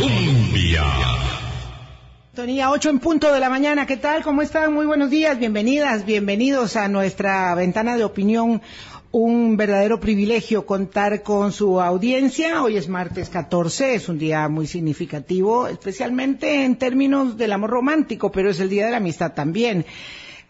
Colombia. Tonía, 8 en punto de la mañana. ¿Qué tal? ¿Cómo están? Muy buenos días. Bienvenidas, bienvenidos a nuestra ventana de opinión. Un verdadero privilegio contar con su audiencia. Hoy es martes 14, es un día muy significativo, especialmente en términos del amor romántico, pero es el día de la amistad también.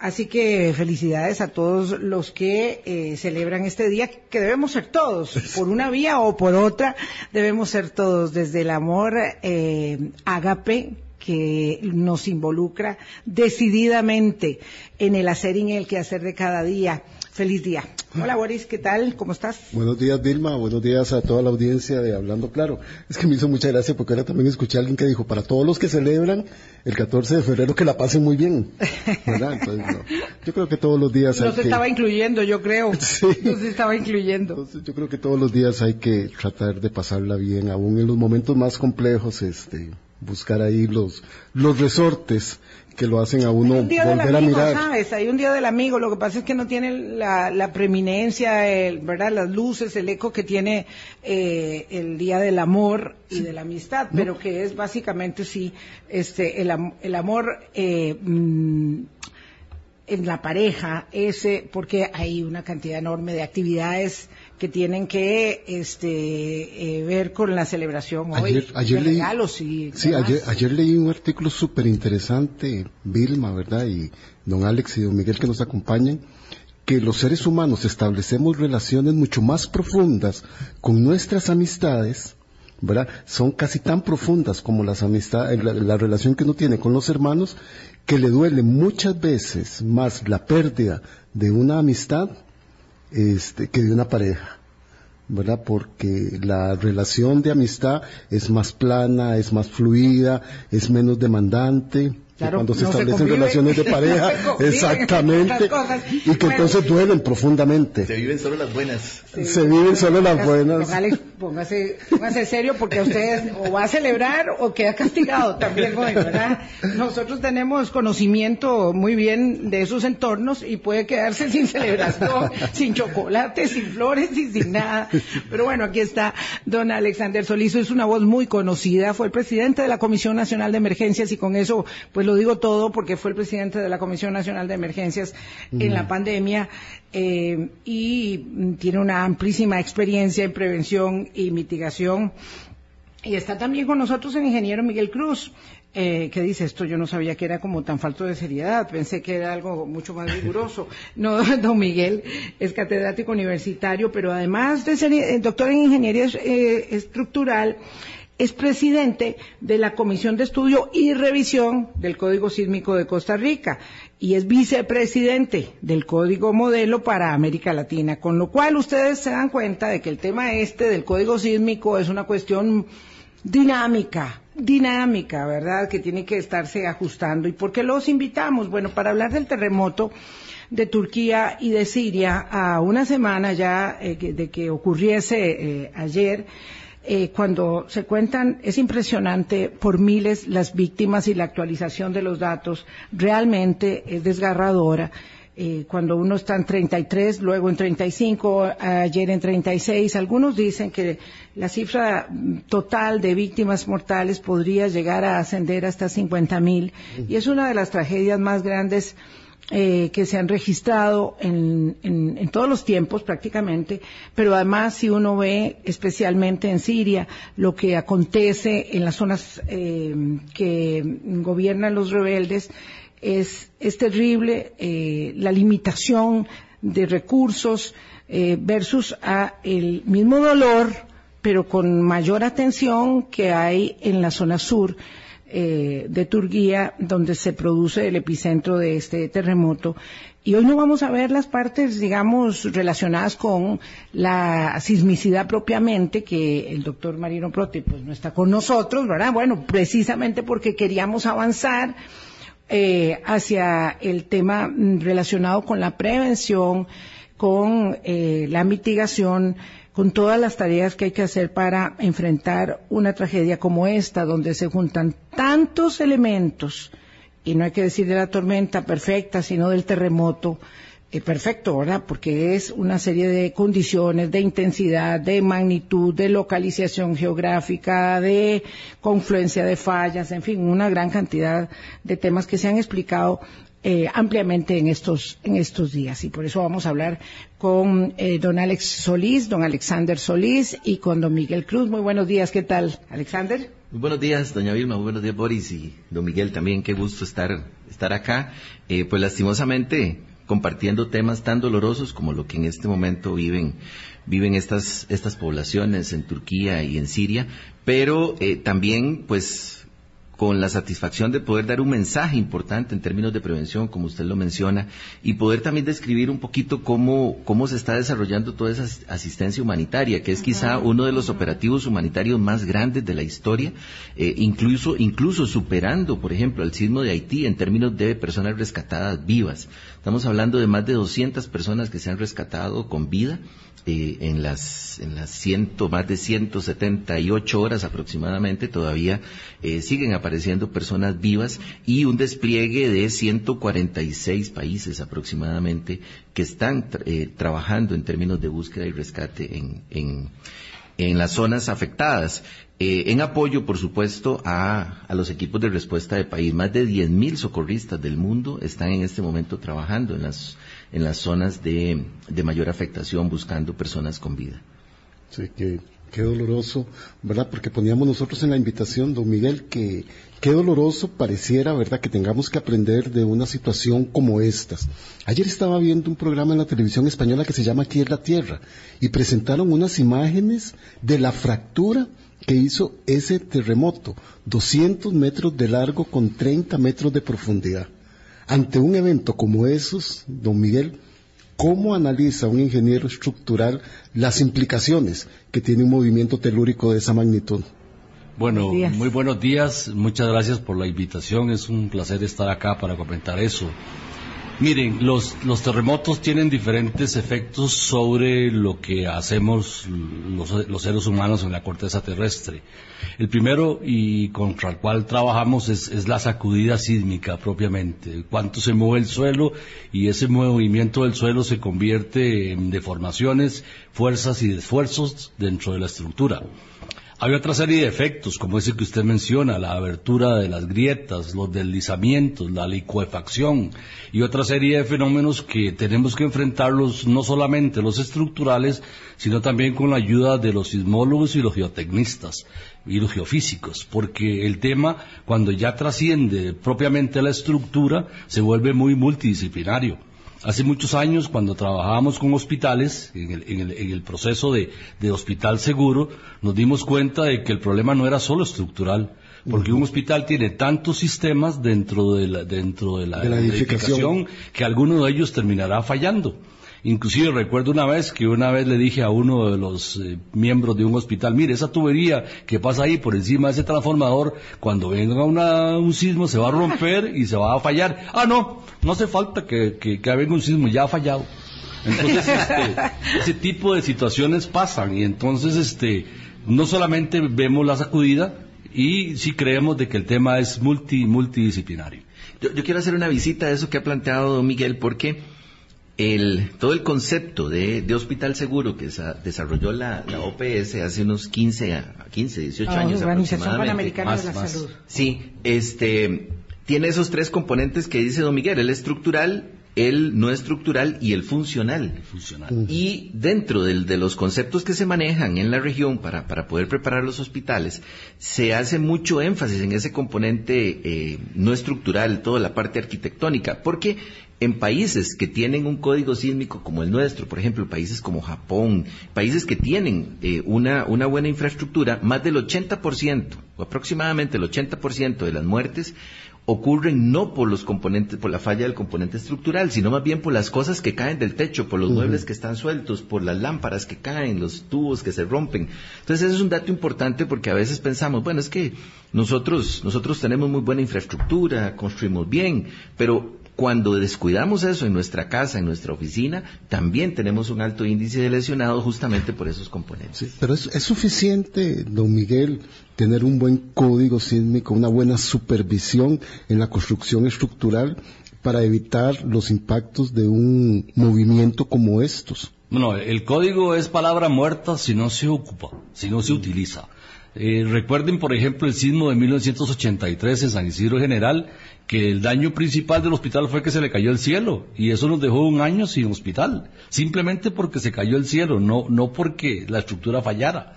Así que felicidades a todos los que eh, celebran este día, que debemos ser todos, por una vía o por otra, debemos ser todos, desde el amor eh, ágape, que nos involucra decididamente en el hacer y en el quehacer de cada día. Feliz día. Hola Boris, ¿qué tal? ¿Cómo estás? Buenos días Vilma, buenos días a toda la audiencia de Hablando Claro. Es que me hizo mucha gracia porque ahora también escuché a alguien que dijo, para todos los que celebran el 14 de febrero que la pasen muy bien. ¿verdad? Entonces, no. Yo creo que todos los días hay Nos que... estaba incluyendo, yo creo. Sí. Nos estaba incluyendo. Entonces, yo creo que todos los días hay que tratar de pasarla bien, aún en los momentos más complejos, este, buscar ahí los, los resortes que lo hacen a uno volver a amigo, mirar. ¿sabes? Hay un día del amigo. Lo que pasa es que no tiene la, la preeminencia, el, ¿verdad? Las luces, el eco que tiene eh, el día del amor y de la amistad, pero que es básicamente sí, este, el, el amor eh, mm, en la pareja, ese, porque hay una cantidad enorme de actividades que tienen que este, eh, ver con la celebración hoy, Ayer, ayer de leí, regalos y sí, ayer, ayer leí un artículo súper interesante, Vilma, ¿verdad? Y don Alex y don Miguel que nos acompañan, que los seres humanos establecemos relaciones mucho más profundas con nuestras amistades, ¿verdad? Son casi tan profundas como las amistades, la, la relación que uno tiene con los hermanos, que le duele muchas veces más la pérdida de una amistad este, que de una pareja. ¿verdad? Porque la relación de amistad es más plana, es más fluida, es menos demandante. que cuando se no se establecen convive, relaciones de no pareja, conviven exactamente, y que Bueno. entonces duelen profundamente. Se viven solo las buenas. Sí. Se viven solo las buenas. Alex, póngase, póngase serio porque usted o va a celebrar o queda castigado también hoy, ¿verdad? Nosotros tenemos conocimiento muy bien de esos entornos y puede quedarse sin celebración, sin chocolate, sin flores y sin nada. Pero bueno, aquí está don Alexander Solizo, es una voz muy conocida, fue el presidente de la Comisión Nacional de Emergencias y con eso pues lo digo todo porque fue el presidente de la Comisión Nacional de Emergencias en la pandemia eh, y tiene una amplísima experiencia en prevención y mitigación. Y está también con nosotros el ingeniero Miguel Cruz, eh, que dice esto, yo no sabía que era como tan falto de seriedad, pensé que era algo mucho más riguroso. No, don Miguel es catedrático universitario, pero además de ser eh, doctor en ingeniería eh, estructural, es presidente de la Comisión de Estudio y Revisión del Código Sísmico de Costa Rica y es vicepresidente del Código Modelo para América Latina, con lo cual ustedes se dan cuenta de que el tema este del Código Sísmico es una cuestión dinámica, dinámica, ¿verdad? Que tiene que estarse ajustando. ¿Y por qué los invitamos? Bueno, para hablar del terremoto de Turquía y de Siria a una semana ya eh, de que ocurriese eh, ayer, eh, cuando se cuentan, es impresionante por miles las víctimas y la actualización de los datos, realmente es desgarradora. Eh, cuando uno está en 33, luego en 35, ayer en 36, algunos dicen que la cifra total de víctimas mortales podría llegar a ascender hasta 50 mil. Y es una de las tragedias más grandes eh, que se han registrado en, en- en todos los tiempos prácticamente, pero además si uno ve especialmente en Siria lo que acontece en las zonas eh, que gobiernan los rebeldes, es, es terrible eh, la limitación de recursos eh, versus a el mismo dolor, pero con mayor atención que hay en la zona sur eh, de Turquía, donde se produce el epicentro de este terremoto. Y hoy no vamos a ver las partes, digamos, relacionadas con la sismicidad propiamente, que el doctor Marino Prote pues no está con nosotros, ¿verdad? Bueno, precisamente porque queríamos avanzar eh, hacia el tema mm, relacionado con la prevención, con eh, la mitigación, con todas las tareas que hay que hacer para enfrentar una tragedia como esta, donde se juntan tantos elementos, y no hay que decir de la tormenta perfecta, sino del terremoto, eh, perfecto, ¿verdad? Porque es una serie de condiciones de intensidad, de magnitud, de localización geográfica, de confluencia de fallas, en fin, una gran cantidad de temas que se han explicado eh, ampliamente en estos, en estos días. Y por eso vamos a hablar con eh, don Alex Solís, don Alexander Solís y con don Miguel Cruz. Muy buenos días, ¿qué tal, Alexander? Muy buenos días, doña Vilma, muy buenos días, Boris y don Miguel también. Qué gusto estar, estar acá. Eh, pues lastimosamente compartiendo temas tan dolorosos como lo que en este momento viven viven estas estas poblaciones en Turquía y en Siria, pero eh, también pues con la satisfacción de poder dar un mensaje importante en términos de prevención, como usted lo menciona, y poder también describir un poquito cómo, cómo se está desarrollando toda esa asistencia humanitaria, que es quizá uno de los operativos humanitarios más grandes de la historia, eh, incluso, incluso superando, por ejemplo, el sismo de Haití en términos de personas rescatadas vivas. Estamos hablando de más de 200 personas que se han rescatado con vida eh, en las en las ciento, más de 178 horas aproximadamente todavía eh, siguen apareciendo personas vivas y un despliegue de 146 países aproximadamente que están eh, trabajando en términos de búsqueda y rescate en, en, en las zonas afectadas. Eh, en apoyo, por supuesto, a, los equipos de respuesta de país. Más de 10.000 socorristas del mundo están en este momento trabajando en las en las zonas de, mayor afectación buscando personas con vida. Sí, qué, qué doloroso, ¿verdad? Porque poníamos nosotros en la invitación, don Miguel, que qué doloroso pareciera, ¿verdad?, que tengamos que aprender de una situación como estas. Ayer estaba viendo un programa en la televisión española que se llama Aquí es la Tierra y presentaron unas imágenes de la fractura que hizo ese terremoto, 200 metros de largo con 30 metros de profundidad. Ante un evento como esos, don Miguel, ¿cómo analiza un ingeniero estructural las implicaciones que tiene un movimiento telúrico de esa magnitud? Bueno, muy buenos días. Muchas gracias por la invitación. Es un placer estar acá para comentar eso. Miren, los, los, terremotos tienen diferentes efectos sobre lo que hacemos los, seres humanos en la corteza terrestre. El primero y contra el cual trabajamos es, es, la sacudida sísmica propiamente, cuánto se mueve el suelo y ese movimiento del suelo se convierte en deformaciones, fuerzas y esfuerzos dentro de la estructura. Hay otra serie de efectos, como ese que usted menciona, la abertura de las grietas, los deslizamientos, la licuefacción y otra serie de fenómenos que tenemos que enfrentarlos no solamente los estructurales, sino también con la ayuda de los sismólogos y los geotecnistas y los geofísicos, porque el tema, cuando ya trasciende propiamente la estructura, se vuelve muy multidisciplinario. Hace muchos años, cuando trabajábamos con hospitales, en el, en el, en el proceso de, de, hospital seguro, nos dimos cuenta de que el problema no era solo estructural, porque uh -huh. un hospital tiene tantos sistemas dentro de la, dentro de la, de la edificación. edificación que alguno de ellos terminará fallando. Inclusive recuerdo una vez que una vez le dije a uno de los eh, miembros de un hospital, mire, esa tubería que pasa ahí por encima de ese transformador, cuando venga una, un sismo se va a romper y se va a fallar. Ah, no, no hace falta que, que, que venga un sismo, ya ha fallado. Entonces, este, ese tipo de situaciones pasan y entonces, este, no solamente vemos la sacudida y sí creemos de que el tema es multi, multidisciplinario. Yo, yo quiero hacer una visita a eso que ha planteado don Miguel porque el, todo el concepto de, de hospital seguro que sa, desarrolló la, la, OPS hace unos 15, a 15 18 oh, años Organización Panamericana más, de la más. Salud. Sí, este, tiene esos tres componentes que dice don Miguel, el estructural, el no estructural y el funcional. El funcional. Y dentro del, de los conceptos que se manejan en la región para, para poder preparar los hospitales, se hace mucho énfasis en ese componente eh, no estructural, toda la parte arquitectónica, porque en países que tienen un código sísmico como el nuestro, por ejemplo, países como Japón, países que tienen eh, una, una, buena infraestructura, más del 80%, o aproximadamente el 80% de las muertes ocurren no por los componentes, por la falla del componente estructural, sino más bien por las cosas que caen del techo, por los uh -huh. muebles que están sueltos, por las lámparas que caen, los tubos que se rompen. Entonces, ese es un dato importante porque a veces pensamos, bueno, es que nosotros, nosotros tenemos muy buena infraestructura, construimos bien, pero cuando descuidamos eso en nuestra casa, en nuestra oficina, también tenemos un alto índice de lesionados justamente por esos componentes. Sí, pero es, es, suficiente, don Miguel, tener un buen código sísmico, una buena supervisión en la construcción estructural para evitar los impactos de un movimiento como estos? No, el código es palabra muerta si no se ocupa, si no se utiliza. Eh, recuerden, por ejemplo, el sismo de 1983 en San Isidro General, que el daño principal del hospital fue que se le cayó el cielo, y eso nos dejó un año sin hospital, simplemente porque se cayó el cielo, no, no porque la estructura fallara.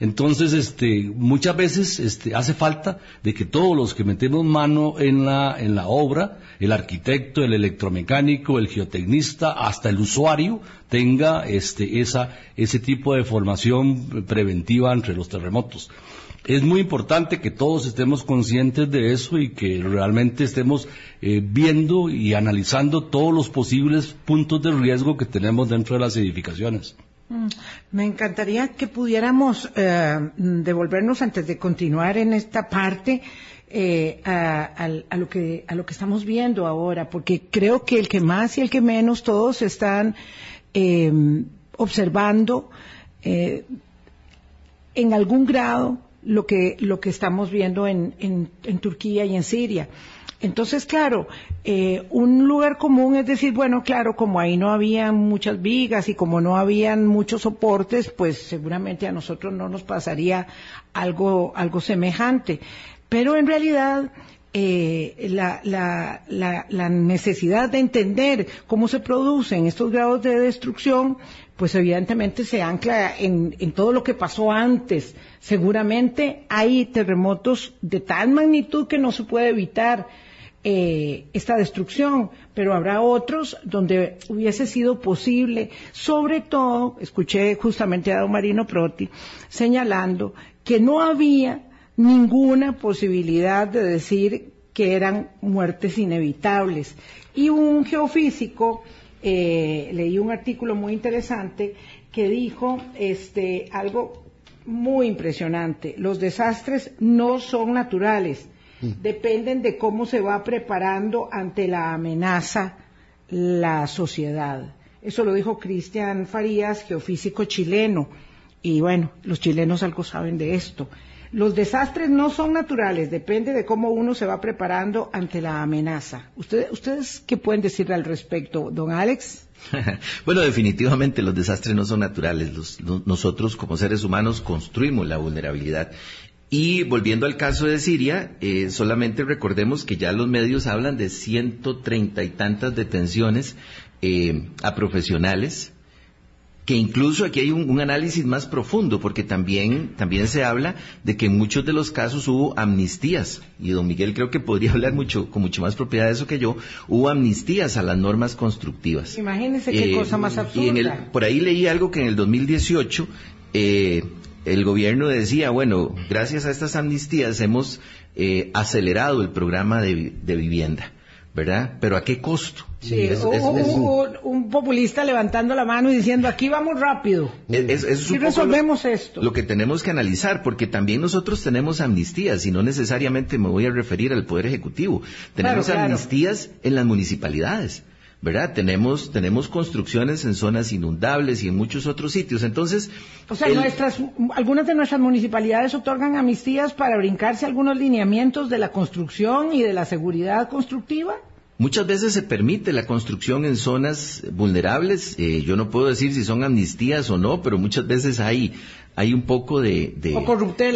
Entonces, este, muchas veces este, hace falta de que todos los que metemos mano en la, en la obra, el arquitecto, el electromecánico, el geotecnista, hasta el usuario, tenga este, esa, ese tipo de formación preventiva entre los terremotos. Es muy importante que todos estemos conscientes de eso y que realmente estemos eh, viendo y analizando todos los posibles puntos de riesgo que tenemos dentro de las edificaciones. Mm, me encantaría que pudiéramos eh, devolvernos antes de continuar en esta parte eh, a, lo que, estamos viendo ahora, porque creo que el que más y el que menos todos están observando en algún grado lo que, lo que estamos viendo en, en Turquía y en Siria. Entonces, claro, eh, un lugar común es decir, bueno, claro, como ahí no había muchas vigas y como no habían muchos soportes, pues seguramente a nosotros no nos pasaría algo, algo semejante. Pero en realidad, eh, la, la, la, necesidad de entender cómo se producen estos grados de destrucción, pues evidentemente se ancla en, en, todo lo que pasó antes. Seguramente hay terremotos de tal magnitud que no se puede evitar eh, esta destrucción, pero habrá otros donde hubiese sido posible. Sobre todo, escuché justamente a don Marino Proti señalando que no había ninguna posibilidad de decir que eran muertes inevitables. Y un geofísico, eh, leí un artículo muy interesante que dijo este, algo muy impresionante. Los desastres no son naturales, dependen de cómo se va preparando ante la amenaza la sociedad. Eso lo dijo Cristian Farías, geofísico chileno. Y bueno, los chilenos algo saben de esto. Los desastres no son naturales, depende de cómo uno se va preparando ante la amenaza. ¿Ustedes, ¿ustedes qué pueden decirle al respecto, don Alex? bueno, definitivamente los desastres no son naturales. nosotros como seres humanos construimos la vulnerabilidad y volviendo al caso de Siria, eh, solamente recordemos que ya los medios hablan de ciento treinta y tantas detenciones eh, a profesionales, que incluso aquí hay un, análisis más profundo, porque también, también se habla de que en muchos de los casos hubo amnistías, y don Miguel creo que podría hablar mucho, con mucho más propiedad de eso que yo, hubo amnistías a las normas constructivas. Imagínense qué eh, cosa más absurda. Y en el, por ahí leí algo que en el 2018 eh, el gobierno decía, bueno, gracias a estas amnistías hemos eh, acelerado el programa de, vivienda. ¿Verdad? Pero ¿a qué costo? Sí, un, populista levantando la mano y diciendo, aquí vamos rápido. y resolvemos esto. Lo que tenemos que analizar, porque también nosotros tenemos amnistías, y no necesariamente me voy a referir al Poder Ejecutivo. Tenemos amnistías en las municipalidades. ¿Verdad? Tenemos, tenemos construcciones en zonas inundables y en muchos otros sitios. Entonces. O sea, nuestras, algunas de nuestras municipalidades otorgan amnistías para brincarse algunos lineamientos de la construcción y de la seguridad constructiva. Muchas veces se permite la construcción en zonas vulnerables. Eh, yo no puedo decir si son amnistías o no, pero muchas veces hay hay un poco de de,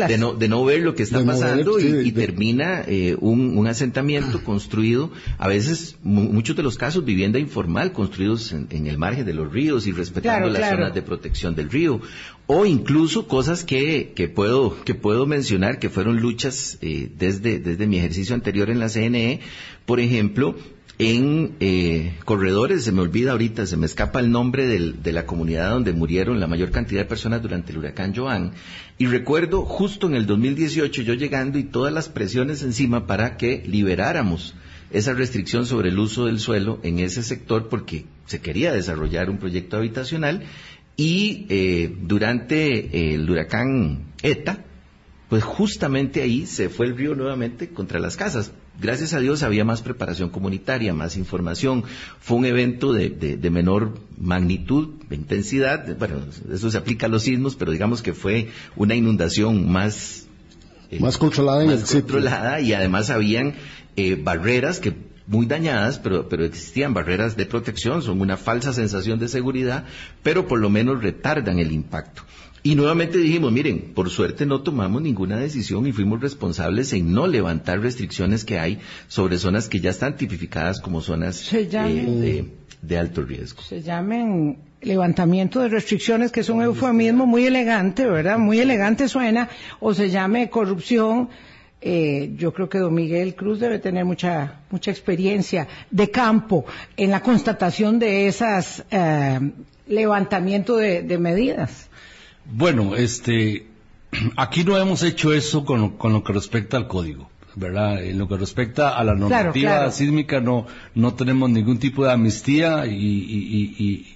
de, no, de no ver lo que está pasando y, termina eh, un, asentamiento construido, a veces, muchos de los casos, vivienda informal, construidos en, el margen de los ríos y respetando las zonas de protección del río, o incluso cosas que, que, puedo, que puedo mencionar que fueron luchas eh, desde, desde mi ejercicio anterior en la CNE, por ejemplo, en eh, corredores, se me olvida ahorita, se me escapa el nombre de la comunidad donde murieron la mayor cantidad de personas durante el huracán Joan. Y recuerdo justo en el 2018 yo llegando y todas las presiones encima para que liberáramos esa restricción sobre el uso del suelo en ese sector porque se quería desarrollar un proyecto habitacional y eh, durante el huracán ETA, pues justamente ahí se fue el río nuevamente contra las casas. Gracias a Dios había más preparación comunitaria, más información. Fue un evento de, menor magnitud, de intensidad. Bueno, eso se aplica a los sismos, pero digamos que fue una inundación más... Eh, más controlada, más controlada y además habían eh, barreras que muy dañadas, pero, pero existían barreras de protección, son una falsa sensación de seguridad, pero por lo menos retardan el impacto. Y nuevamente dijimos, miren, por suerte no tomamos ninguna decisión y fuimos responsables en no levantar restricciones que hay sobre zonas que ya están tipificadas como zonas eh, de, alto riesgo. Se llamen levantamiento de restricciones, que es un eufemismo muy elegante, ¿verdad? Muy elegante suena, o se llame corrupción. Eh, yo creo que don Miguel Cruz debe tener mucha mucha experiencia de campo en la constatación de esas eh, levantamiento de medidas. Bueno, este, aquí no hemos hecho eso con, lo que respecta al código. ¿verdad? En lo que respecta a la normativa sísmica no, no tenemos ningún tipo de amnistía y,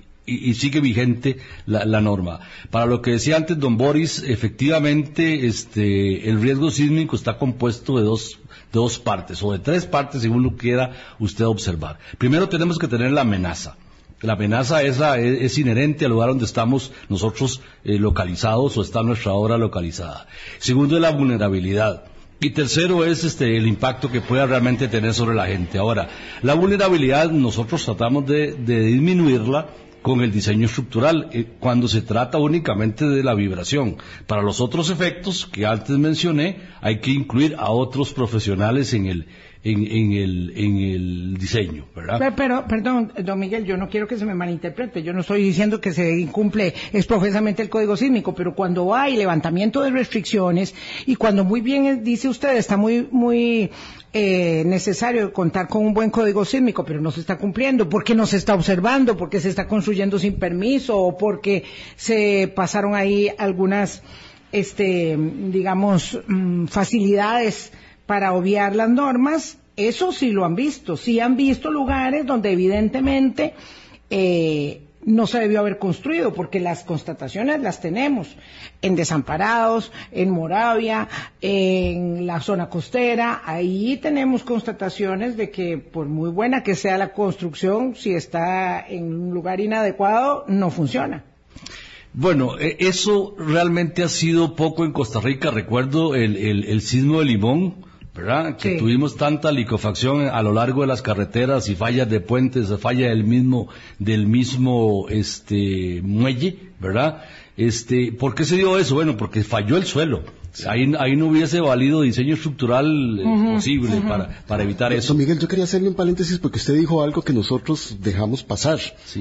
sigue vigente la, norma. Para lo que decía antes don Boris, efectivamente este, el riesgo sísmico está compuesto de dos, de dos partes o de tres partes según lo quiera usted observar. Primero tenemos que tener la amenaza. La amenaza esa es, inherente al lugar donde estamos nosotros eh, localizados o está nuestra obra localizada. Segundo es la vulnerabilidad. Y tercero es este, el impacto que pueda realmente tener sobre la gente. Ahora, la vulnerabilidad nosotros tratamos de, disminuirla con el diseño estructural, eh, cuando se trata únicamente de la vibración. Para los otros efectos que antes mencioné, hay que incluir a otros profesionales en el, en, el, en el diseño, ¿verdad? Pero, perdón, don Miguel, yo no quiero que se me malinterprete, yo no estoy diciendo que se incumple exprofesamente el código sísmico, pero cuando hay levantamiento de restricciones y cuando muy bien dice usted, está muy, muy eh, necesario contar con un buen código sísmico, pero no se está cumpliendo, porque no se está observando, porque se está construyendo sin permiso o porque se pasaron ahí algunas, este, digamos, mm, facilidades para obviar las normas, eso sí lo han visto, sí han visto lugares donde evidentemente eh, no se debió haber construido, porque las constataciones las tenemos en Desamparados, en Moravia, en la zona costera, ahí tenemos constataciones de que por muy buena que sea la construcción, si está en un lugar inadecuado, no funciona. Bueno, e, eso realmente ha sido poco en Costa Rica. Recuerdo el, el sismo de Limón, ¿verdad? Que tuvimos tanta licofacción a lo largo de las carreteras y fallas de puentes, falla del mismo, del mismo, este, muelle, ¿verdad? Este, ¿por qué se dio eso? Bueno, porque falló el suelo. Ahí, ahí no hubiese valido diseño estructural eh, posible para, para evitar eso. Miguel, yo quería hacerle un paréntesis porque usted dijo algo que nosotros dejamos pasar,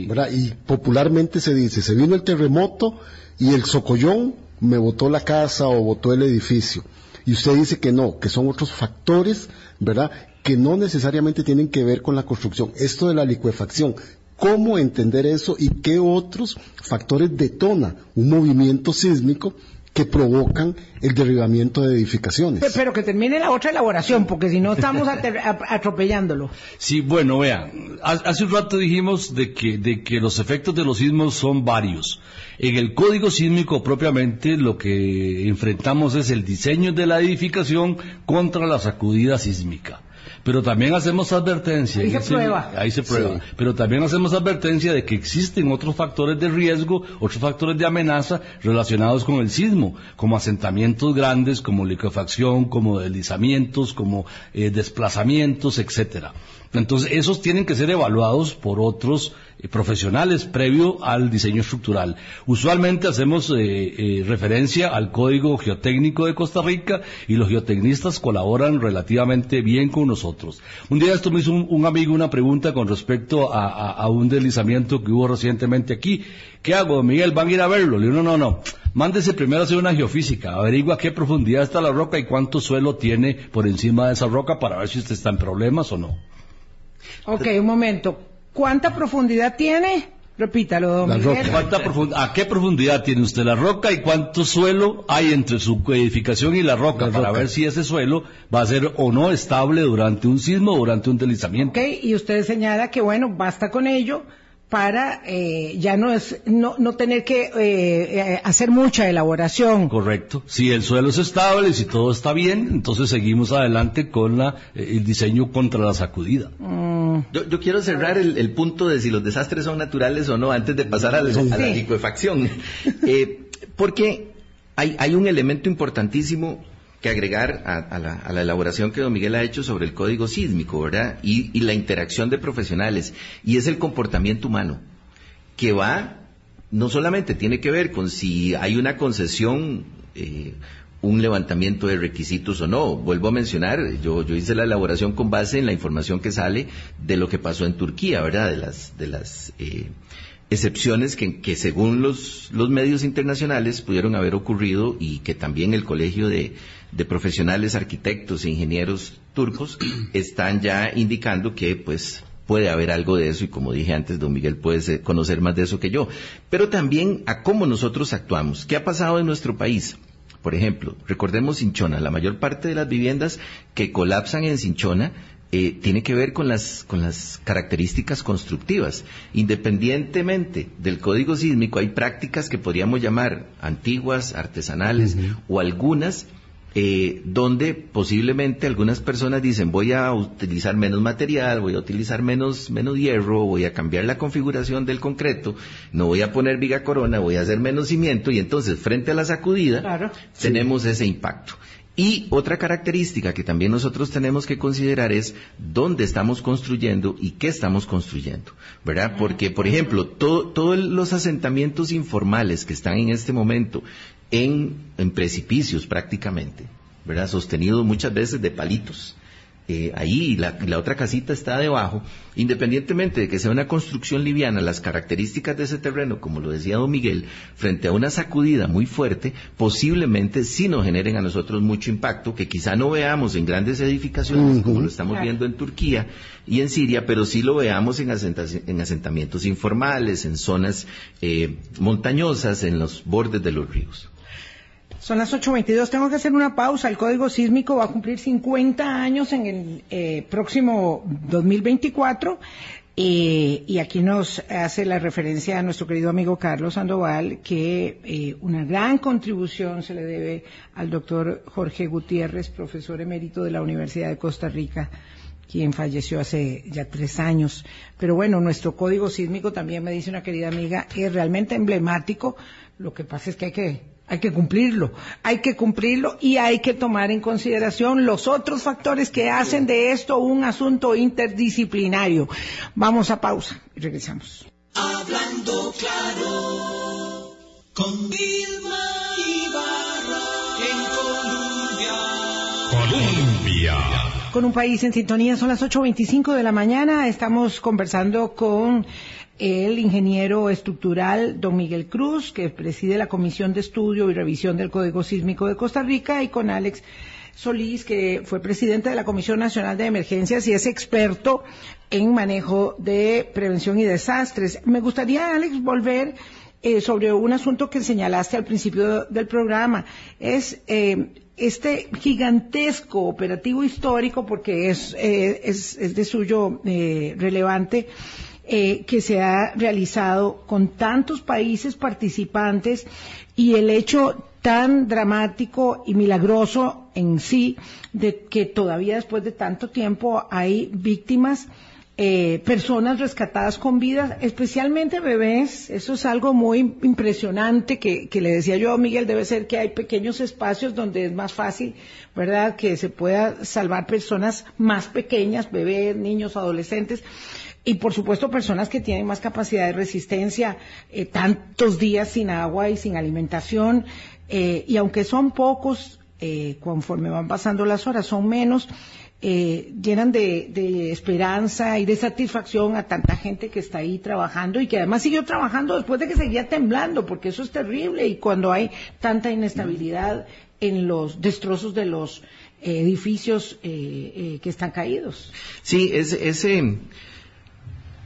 ¿verdad? Y popularmente se dice, se vino el terremoto y el socollón me botó la casa o botó el edificio. Y usted dice que no, que son otros factores, ¿verdad? Que no necesariamente tienen que ver con la construcción. Esto de la licuefacción, ¿cómo entender eso y qué otros factores detona un movimiento sísmico que provocan el derribamiento de edificaciones. Pero, que termine la otra elaboración, porque si no estamos atropellándolo. Sí, bueno, vean, hace un rato dijimos de que, de que los efectos de los sismos son varios. En el código sísmico propiamente lo que enfrentamos es el diseño de la edificación contra la sacudida sísmica. Pero también hacemos advertencia. Ahí se prueba. Ahí se prueba. Pero también hacemos advertencia de que existen otros factores de riesgo, otros factores de amenaza relacionados con el sismo, como asentamientos grandes, como liquefacción, como deslizamientos, como eh, desplazamientos, etcétera. Entonces, esos tienen que ser evaluados por otros eh, profesionales previo al diseño estructural. Usualmente hacemos eh, eh, referencia al Código Geotécnico de Costa Rica y los geotecnistas colaboran relativamente bien con nosotros. Un día esto me hizo un, amigo una pregunta con respecto a, un deslizamiento que hubo recientemente aquí. ¿Qué hago, Miguel? ¿Van a ir a verlo? Le digo, no, no, no. Mándese primero a hacer una geofísica, averigua qué profundidad está la roca y cuánto suelo tiene por encima de esa roca para ver si usted está en problemas o no. Ok, un momento. ¿Cuánta profundidad tiene? Repítalo, don Miguel. ¿A qué profundidad tiene usted la roca y cuánto suelo hay entre su edificación y la roca para ver si ese suelo va a ser o no estable durante un sismo o durante un deslizamiento? Ok, y usted señala que bueno, basta con ello para eh, ya no es no, no tener que eh, eh, hacer mucha elaboración. Correcto. Si el suelo es estable, si todo está bien, entonces seguimos adelante con la, el diseño contra la sacudida. Mm. Yo, quiero cerrar el, punto de si los desastres son naturales o no antes de pasar a la liquefacción, porque hay, hay un elemento importantísimo que agregar a, la, elaboración que don Miguel ha hecho sobre el código sísmico, ¿verdad? Y, la interacción de profesionales. Y es el comportamiento humano, que va, no solamente tiene que ver con si hay una concesión, eh, un levantamiento de requisitos o no. Vuelvo a mencionar, yo, hice la elaboración con base en la información que sale de lo que pasó en Turquía, ¿verdad? De las, de las eh, excepciones que, según los, los, medios internacionales pudieron haber ocurrido y que también el Colegio de, Profesionales Arquitectos e Ingenieros Turcos están ya indicando que pues puede haber algo de eso y como dije antes, don Miguel puede conocer más de eso que yo, pero también a cómo nosotros actuamos. ¿Qué ha pasado en nuestro país? Por ejemplo, recordemos Cinchona, la mayor parte de las viviendas que colapsan en Cinchona eh, tiene que ver con las, con las características constructivas. Independientemente del código sísmico, hay prácticas que podríamos llamar antiguas, artesanales o algunas eh, donde posiblemente algunas personas dicen voy a utilizar menos material, voy a utilizar menos, menos hierro, voy a cambiar la configuración del concreto, no voy a poner viga corona, voy a hacer menos cimiento y entonces frente a la sacudida tenemos ese impacto. Y otra característica que también nosotros tenemos que considerar es dónde estamos construyendo y qué estamos construyendo, ¿verdad? Porque, por ejemplo, todos los asentamientos informales que están en este momento en, en precipicios prácticamente, ¿verdad? Sostenidos muchas veces de palitos, eh, ahí la, la, otra casita está debajo, independientemente de que sea una construcción liviana, las características de ese terreno, como lo decía don Miguel, frente a una sacudida muy fuerte, posiblemente sí nos generen a nosotros mucho impacto, que quizá no veamos en grandes edificaciones, como lo estamos viendo en Turquía y en Siria, pero sí lo veamos en, asentamientos informales, en zonas eh, montañosas, en los bordes de los ríos. Son las 8.22. Tengo que hacer una pausa. El código sísmico va a cumplir 50 años en el eh, próximo 2024. Eh, y aquí nos hace la referencia a nuestro querido amigo Carlos Sandoval que eh, una gran contribución se le debe al doctor Jorge Gutiérrez, profesor emérito de la Universidad de Costa Rica, quien falleció hace ya tres años. Pero bueno, nuestro código sísmico también me dice una querida amiga, es realmente emblemático. Lo que pasa es que hay que hay que cumplirlo, hay que cumplirlo y hay que tomar en consideración los otros factores que hacen de esto un asunto interdisciplinario. Vamos a pausa y regresamos. Hablando claro con Vilma Ibarra en Colombia. Colombia. Con un país en sintonía, son las 8.25 de la mañana, estamos conversando con el ingeniero estructural don Miguel Cruz, que preside la Comisión de Estudio y Revisión del Código Sísmico de Costa Rica, y con Alex Solís, que fue presidente de la Comisión Nacional de Emergencias y es experto en manejo de prevención y desastres. Me gustaría, Alex, volver eh, sobre un asunto que señalaste al principio del programa. Es eh, este gigantesco operativo histórico, porque es, eh, es, es, de suyo relevante, eh, que se ha realizado con tantos países participantes y el hecho tan dramático y milagroso en sí de que todavía después de tanto tiempo hay víctimas eh, personas rescatadas con vida, especialmente bebés. Eso es algo muy impresionante que, que, le decía yo a Miguel, debe ser que hay pequeños espacios donde es más fácil, ¿verdad?, que se pueda salvar personas más pequeñas, bebés, niños, adolescentes y por supuesto personas que tienen más capacidad de resistencia, eh, tantos días sin agua y sin alimentación, eh, y aunque son pocos, eh, conforme van pasando las horas, son menos, llenan de, de, esperanza y de satisfacción a tanta gente que está ahí trabajando y que además siguió trabajando después de que seguía temblando, porque eso es terrible y cuando hay tanta inestabilidad en los destrozos de los edificios que están caídos. Sí, ese, ese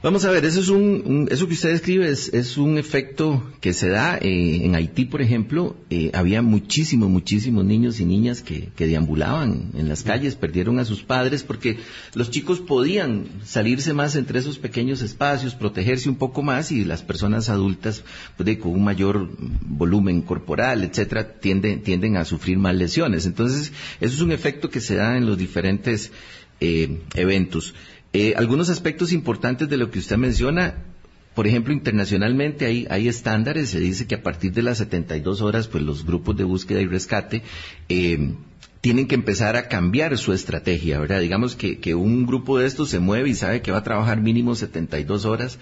Vamos a ver, eso es un, eso que usted describe es, un efecto que se da eh, en Haití, por ejemplo, eh, había muchísimos, muchísimos niños y niñas que, deambulaban en las calles, perdieron a sus padres porque los chicos podían salirse más entre esos pequeños espacios, protegerse un poco más y las personas adultas, pues, con un mayor volumen corporal, etcétera, tienden, tienden a sufrir más lesiones. Entonces, eso es un efecto que se da en los diferentes eh, eventos. Eh, algunos aspectos importantes de lo que usted menciona, por ejemplo, internacionalmente hay, hay, estándares, se dice que a partir de las 72 horas, pues los grupos de búsqueda y rescate eh, tienen que empezar a cambiar su estrategia, ¿verdad? Digamos que, que un grupo de estos se mueve y sabe que va a trabajar mínimo 72 horas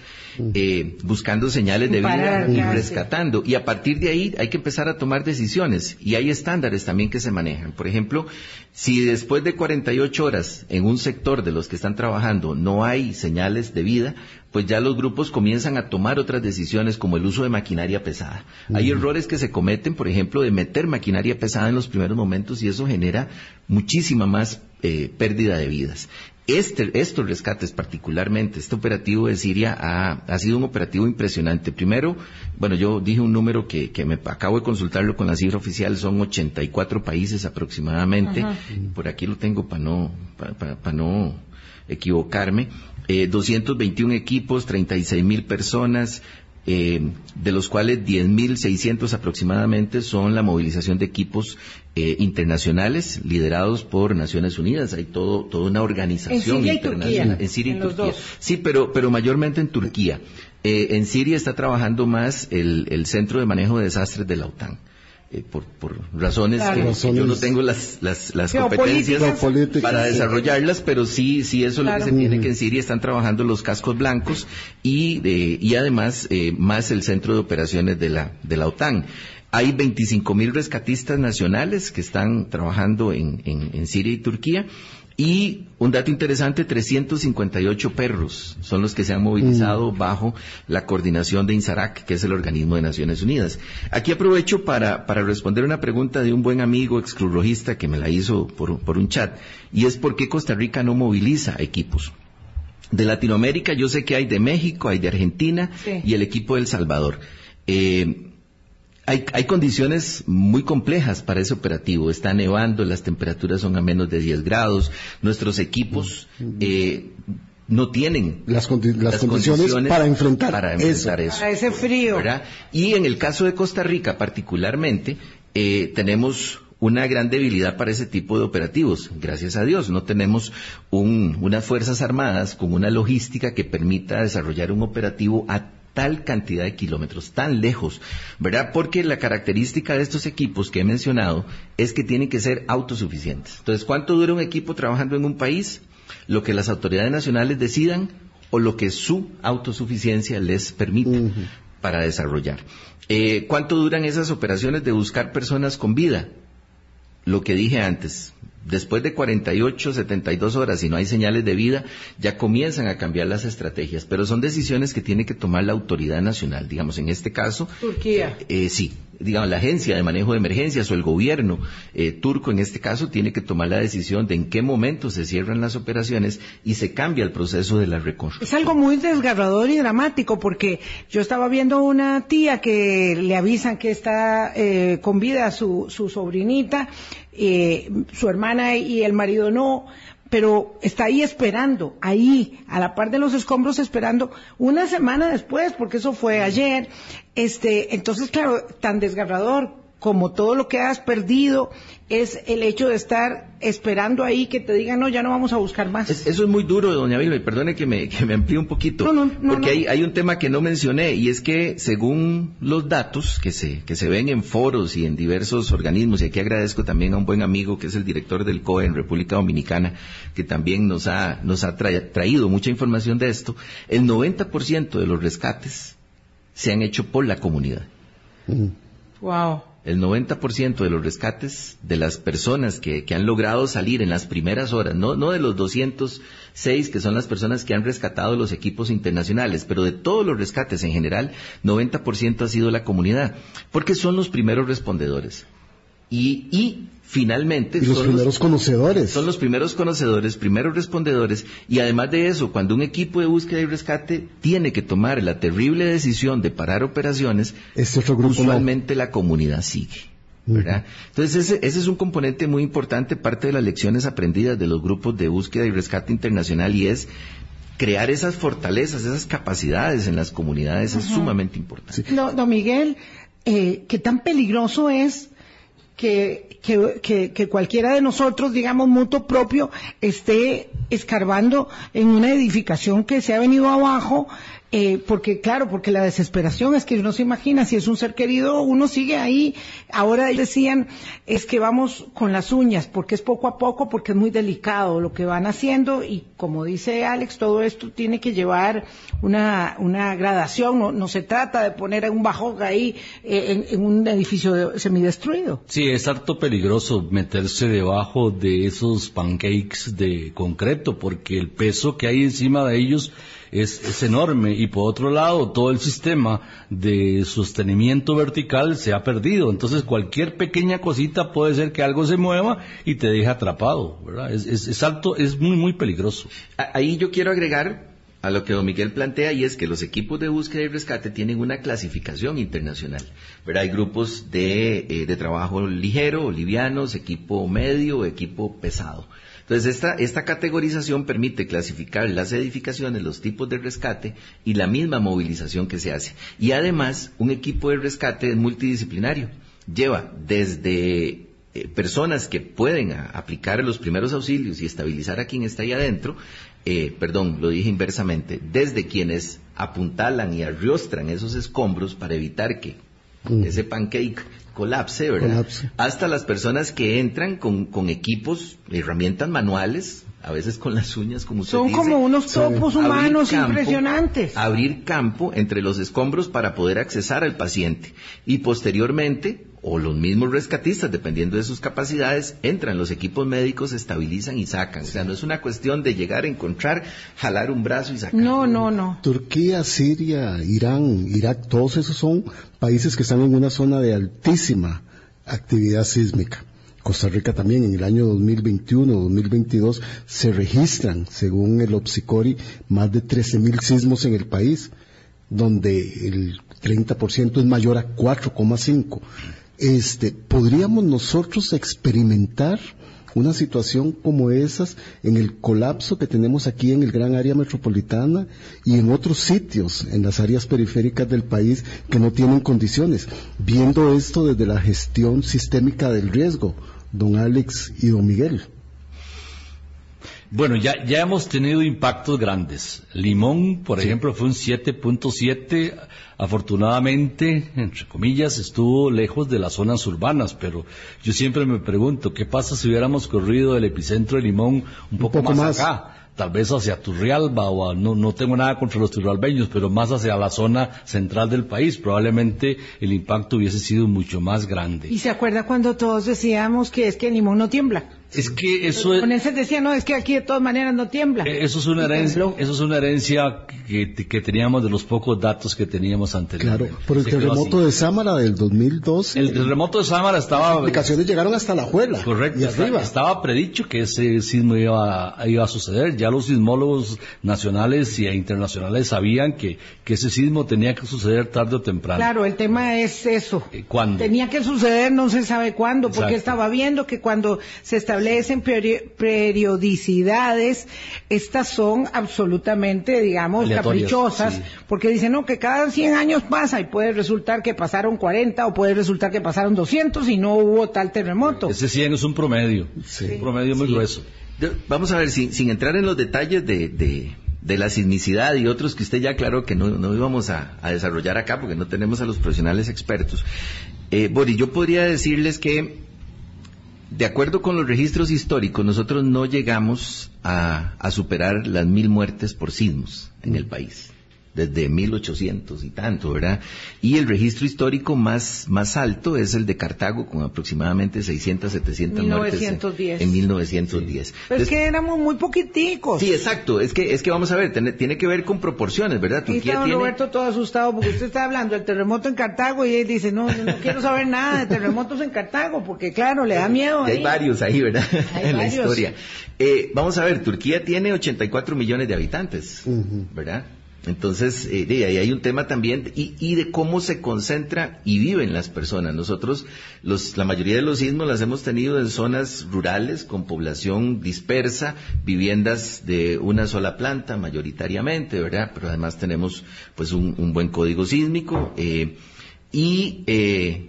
eh, buscando señales de vida y rescatando. Y a partir de ahí hay que empezar a tomar decisiones. Y hay estándares también que se manejan. Por ejemplo, si después de 48 horas en un sector de los que están trabajando no hay señales de vida, pues ya los grupos comienzan a tomar otras decisiones como el uso de maquinaria pesada. Hay errores que se cometen, por ejemplo, de meter maquinaria pesada en los primeros momentos y eso genera muchísima más eh, pérdida de vidas. Este, estos rescates particularmente, este operativo de Siria ha, sido un operativo impresionante. Primero, bueno, yo dije un número que, me acabo de consultarlo con la cifra oficial, son 84 países aproximadamente. Por aquí lo tengo para no, para no equivocarme eh, 221 equipos, 36 mil personas, eh, de los cuales 10.600 aproximadamente son la movilización de equipos eh, internacionales liderados por Naciones Unidas. Hay todo, toda una organización internacional. En Siria y Turquía. Sí, pero, pero mayormente en Turquía. Eh, en Siria está trabajando más el, el Centro de Manejo de Desastres de la OTAN. Eh, por, razones que, yo no tengo las, las, competencias para desarrollarlas, pero sí, sí, eso es lo que se tiene que en Siria están trabajando los cascos blancos y, y además eh, más el centro de operaciones de la, de la OTAN. Hay 25 mil rescatistas nacionales que están trabajando en, en Siria y Turquía y un dato interesante, 358 perros son los que se han movilizado mm. bajo la coordinación de INSARAC, que es el organismo de Naciones Unidas. Aquí aprovecho para, responder una pregunta de un buen amigo excrurrojista que me la hizo por, un chat, y es por qué Costa Rica no moviliza equipos. De Latinoamérica yo sé que hay de México, hay de Argentina y el equipo de El Salvador. Eh, hay, hay, condiciones muy complejas para ese operativo. Está nevando, las temperaturas son a menos de 10 grados. Nuestros equipos eh, no tienen las, condiciones, para enfrentar, eso. Para ese frío. Y en el caso de Costa Rica particularmente, eh, tenemos una gran debilidad para ese tipo de operativos. Gracias a Dios, no tenemos un, unas Fuerzas Armadas con una logística que permita desarrollar un operativo a tal cantidad de kilómetros, tan lejos, ¿verdad? Porque la característica de estos equipos que he mencionado es que tienen que ser autosuficientes. Entonces, ¿cuánto dura un equipo trabajando en un país? Lo que las autoridades nacionales decidan o lo que su autosuficiencia les permite para desarrollar. Eh, ¿Cuánto duran esas operaciones de buscar personas con vida? Lo que dije antes, después de 48, 72 horas, si no hay señales de vida, ya comienzan a cambiar las estrategias, pero son decisiones que tiene que tomar la autoridad nacional, digamos, en este caso. Turquía. Eh, sí, digamos, la agencia de manejo de emergencias o el gobierno eh, turco en este caso tiene que tomar la decisión de en qué momento se cierran las operaciones y se cambia el proceso de la reconstrucción. Es algo muy desgarrador y dramático porque yo estaba viendo una tía que le avisan que está eh, con vida su, su sobrinita, eh, su hermana y el marido no, pero está ahí esperando, ahí, a la par de los escombros esperando, una semana después, porque eso fue ayer, este, entonces claro, tan desgarrador como todo lo que has perdido, es el hecho de estar esperando ahí que te digan, no, ya no vamos a buscar más. eso es muy duro, doña Vilma, y perdone que me, que me amplíe un poquito, porque hay, hay, un tema que no mencioné, y es que según los datos que se, que se ven en foros y en diversos organismos, y aquí agradezco también a un buen amigo que es el director del COE en República Dominicana, que también nos ha, nos ha traído mucha información de esto, el 90% de los rescates se han hecho por la comunidad. Wow el 90% de los rescates de las personas que, han logrado salir en las primeras horas, no, de los 206 que son las personas que han rescatado los equipos internacionales, pero de todos los rescates en general, 90% ha sido la comunidad, porque son los primeros respondedores. Y, y finalmente los son primeros conocedores. Son los primeros conocedores, primeros respondedores, y además de eso, cuando un equipo de búsqueda y rescate tiene que tomar la terrible decisión de parar operaciones, usualmente la comunidad sigue. ¿verdad? Entonces ese, ese, es un componente muy importante, parte de las lecciones aprendidas de los grupos de búsqueda y rescate internacional y es crear esas fortalezas, esas capacidades en las comunidades es sumamente importante. No, don Miguel, eh, ¿qué tan peligroso es que, que, que, cualquiera de nosotros, digamos, mutuo propio, esté escarbando en una edificación que se ha venido abajo eh, porque claro, porque la desesperación es que uno se imagina, si es un ser querido, uno sigue ahí. Ahora decían, es que vamos con las uñas, porque es poco a poco, porque es muy delicado lo que van haciendo y como dice Alex, todo esto tiene que llevar una, una gradación, no, no se trata de poner un bajón ahí eh, en, un edificio semidestruido. Sí, es harto peligroso meterse debajo de esos pancakes de concreto, porque el peso que hay encima de ellos es, enorme y por otro lado todo el sistema de sostenimiento vertical se ha perdido. Entonces cualquier pequeña cosita puede ser que algo se mueva y te deje atrapado. ¿verdad? Es, es alto, es muy, muy peligroso. Ahí yo quiero agregar a lo que don Miguel plantea y es que los equipos de búsqueda y rescate tienen una clasificación internacional. ¿verdad? Hay grupos de, eh, de trabajo ligero livianos, equipo medio, equipo pesado. Entonces, esta, esta categorización permite clasificar las edificaciones, los tipos de rescate y la misma movilización que se hace. Y además, un equipo de rescate es multidisciplinario. Lleva desde eh, personas que pueden aplicar los primeros auxilios y estabilizar a quien está ahí adentro, eh, perdón, lo dije inversamente, desde quienes apuntalan y arriostran esos escombros para evitar que mm. ese pancake colapse, ¿verdad? Hasta las personas que entran con, con equipos, herramientas manuales, a veces con las uñas, como usted Son como unos topos humanos impresionantes. Abrir campo entre los escombros para poder accesar al paciente. Y posteriormente, o los mismos rescatistas, dependiendo de sus capacidades, entran los equipos médicos, estabilizan y sacan. O sea, no es una cuestión de llegar a encontrar, jalar un brazo y sacar. No, no, no. Turquía, Siria, Irán, Irak, todos esos son países que están en una zona de altísima actividad sísmica. Costa Rica también en el año 2021-2022 se registran, según el Opsicori, más de 13.000 sismos en el país, donde el 30% es mayor a 4,5. Este, ¿podríamos nosotros experimentar una situación como esas en el colapso que tenemos aquí en el gran área metropolitana y en otros sitios, en las áreas periféricas del país que no tienen condiciones, viendo esto desde la gestión sistémica del riesgo, don Alex y don Miguel. Bueno, ya, ya hemos tenido impactos grandes. Limón, por ejemplo, fue un 7.7. Afortunadamente, entre comillas, estuvo lejos de las zonas urbanas, pero yo siempre me pregunto, ¿qué pasa si hubiéramos corrido del epicentro de Limón un poco, más, acá? tal vez hacia Turrialba o no, no tengo nada contra los turrialbeños, pero más hacia la zona central del país, probablemente el impacto hubiese sido mucho más grande. ¿Y se acuerda cuando todos decíamos que es que el limón no tiembla? Es que eso Los japoneses decían, no, es que aquí de todas maneras no tiembla. Eh, eso es una herencia, eso es una herencia que, teníamos de los pocos datos que teníamos anteriormente. Claro, por el terremoto de Sámara del 2002. El terremoto de Sámara estaba... Las aplicaciones llegaron hasta la Juela. Correcto. Y arriba. Estaba predicho que ese sismo iba, iba a suceder. Ya los sismólogos nacionales e internacionales sabían que, que ese sismo tenía que suceder tarde o temprano. Claro, el tema es eso. Eh, ¿Cuándo? Tenía que suceder, no se sabe cuándo, porque estaba viendo que cuando se establece establecen periodicidades, estas son absolutamente, digamos, caprichosas, porque dicen, no, que cada 100 años pasa y puede resultar que pasaron 40 o puede resultar que pasaron 200 y no hubo tal terremoto. Ese 100 es un promedio, un promedio muy grueso. Vamos a ver, sin, sin entrar en los detalles de, de, la sismicidad y otros que usted ya aclaró que no, no íbamos a, desarrollar acá porque no tenemos a los profesionales expertos. Eh, Boris, yo podría decirles que de acuerdo con los registros históricos, nosotros no llegamos a, a superar las mil muertes por sismos en el país desde 1800 y tanto, ¿verdad? Y el registro histórico más, más alto es el de Cartago, con aproximadamente 600, 700 muertes en 1910. Pero es que éramos muy poquiticos. Sí, exacto. Es que, es que vamos a ver, tiene, que ver con proporciones, ¿verdad? Y está Roberto todo asustado porque usted está hablando del terremoto en Cartago y él dice, no, no, quiero saber nada de terremotos en Cartago, porque claro, le da miedo. Hay varios ahí, ¿verdad? en la historia. Eh, vamos a ver, Turquía tiene 84 millones de habitantes, ¿verdad? Entonces, eh, ahí hay un tema también y, de cómo se concentra y viven las personas. Nosotros, los, la mayoría de los sismos las hemos tenido en zonas rurales con población dispersa, viviendas de una sola planta mayoritariamente, ¿verdad? Pero además tenemos pues un, buen código sísmico eh, y eh,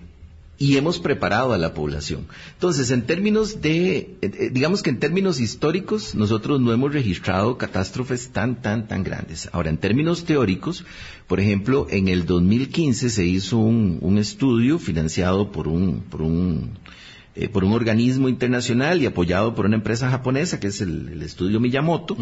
y hemos preparado a la población. Entonces, en términos de, eh, eh, digamos que en términos históricos, nosotros no hemos registrado catástrofes tan, tan, tan grandes. Ahora, en términos teóricos, por ejemplo, en el 2015 se hizo un, estudio financiado por un, por un, eh, por un organismo internacional y apoyado por una empresa japonesa, que es el, estudio Miyamoto,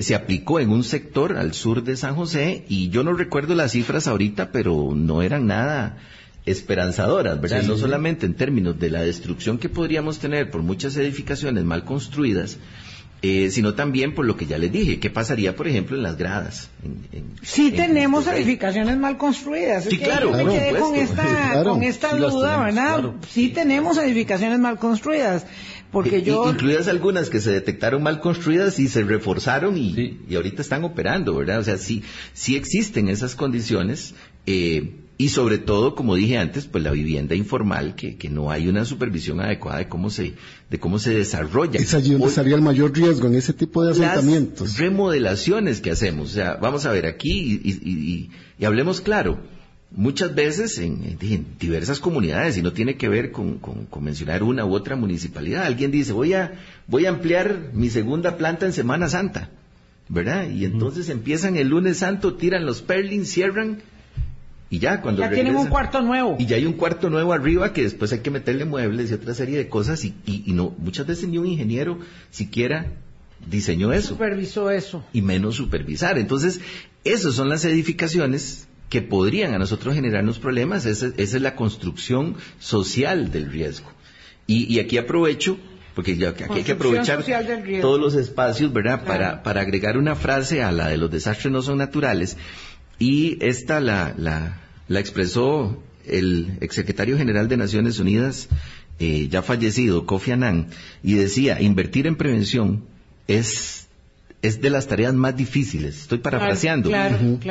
se aplicó en un sector al sur de San José y yo no recuerdo las cifras ahorita, pero no eran nada, esperanzadoras, ¿verdad? no solamente en términos de la destrucción que podríamos tener por muchas edificaciones mal construidas, eh, sino también por lo que ya les dije, ¿qué pasaría, por ejemplo, en las gradas? sí tenemos edificaciones mal construidas. Sí, claro, me quedé con esta, con esta duda, ¿verdad? Sí tenemos edificaciones mal construidas. Porque yo... Incluidas algunas que se detectaron mal construidas y se reforzaron y, y ahorita están operando, ¿verdad? O sea, sí, sí existen esas condiciones. Eh, y sobre todo, como dije antes, pues la vivienda informal, que, que no hay una supervisión adecuada de cómo se, de cómo se desarrolla. Es allí donde estaría el mayor riesgo, en ese tipo de asentamientos. Las remodelaciones que hacemos, o sea, vamos a ver aquí y, y, hablemos claro. Muchas veces en, diversas comunidades, y no tiene que ver con, con, mencionar una u otra municipalidad, alguien dice, voy a, voy a ampliar mi segunda planta en Semana Santa, ¿verdad? Y entonces empiezan el lunes santo, tiran los perlins, cierran, y ya, cuando Ya tienen un cuarto nuevo. Y ya hay un cuarto nuevo arriba que después hay que meterle muebles y otra serie de cosas y, y, no, muchas veces ni un ingeniero siquiera diseñó eso. Supervisó eso. Y menos supervisar. Entonces, esas son las edificaciones que podrían a nosotros generarnos problemas. Esa, es la construcción social del riesgo. Y, y aquí aprovecho porque ya, aquí hay que aprovechar todos los espacios, ¿verdad? Para, para agregar una frase a la de los desastres no son naturales y esta la, la, la expresó el exsecretario general de Naciones Unidas, eh, ya fallecido, Kofi Annan, y decía, invertir en prevención es, es de las tareas más difíciles. Estoy parafraseando.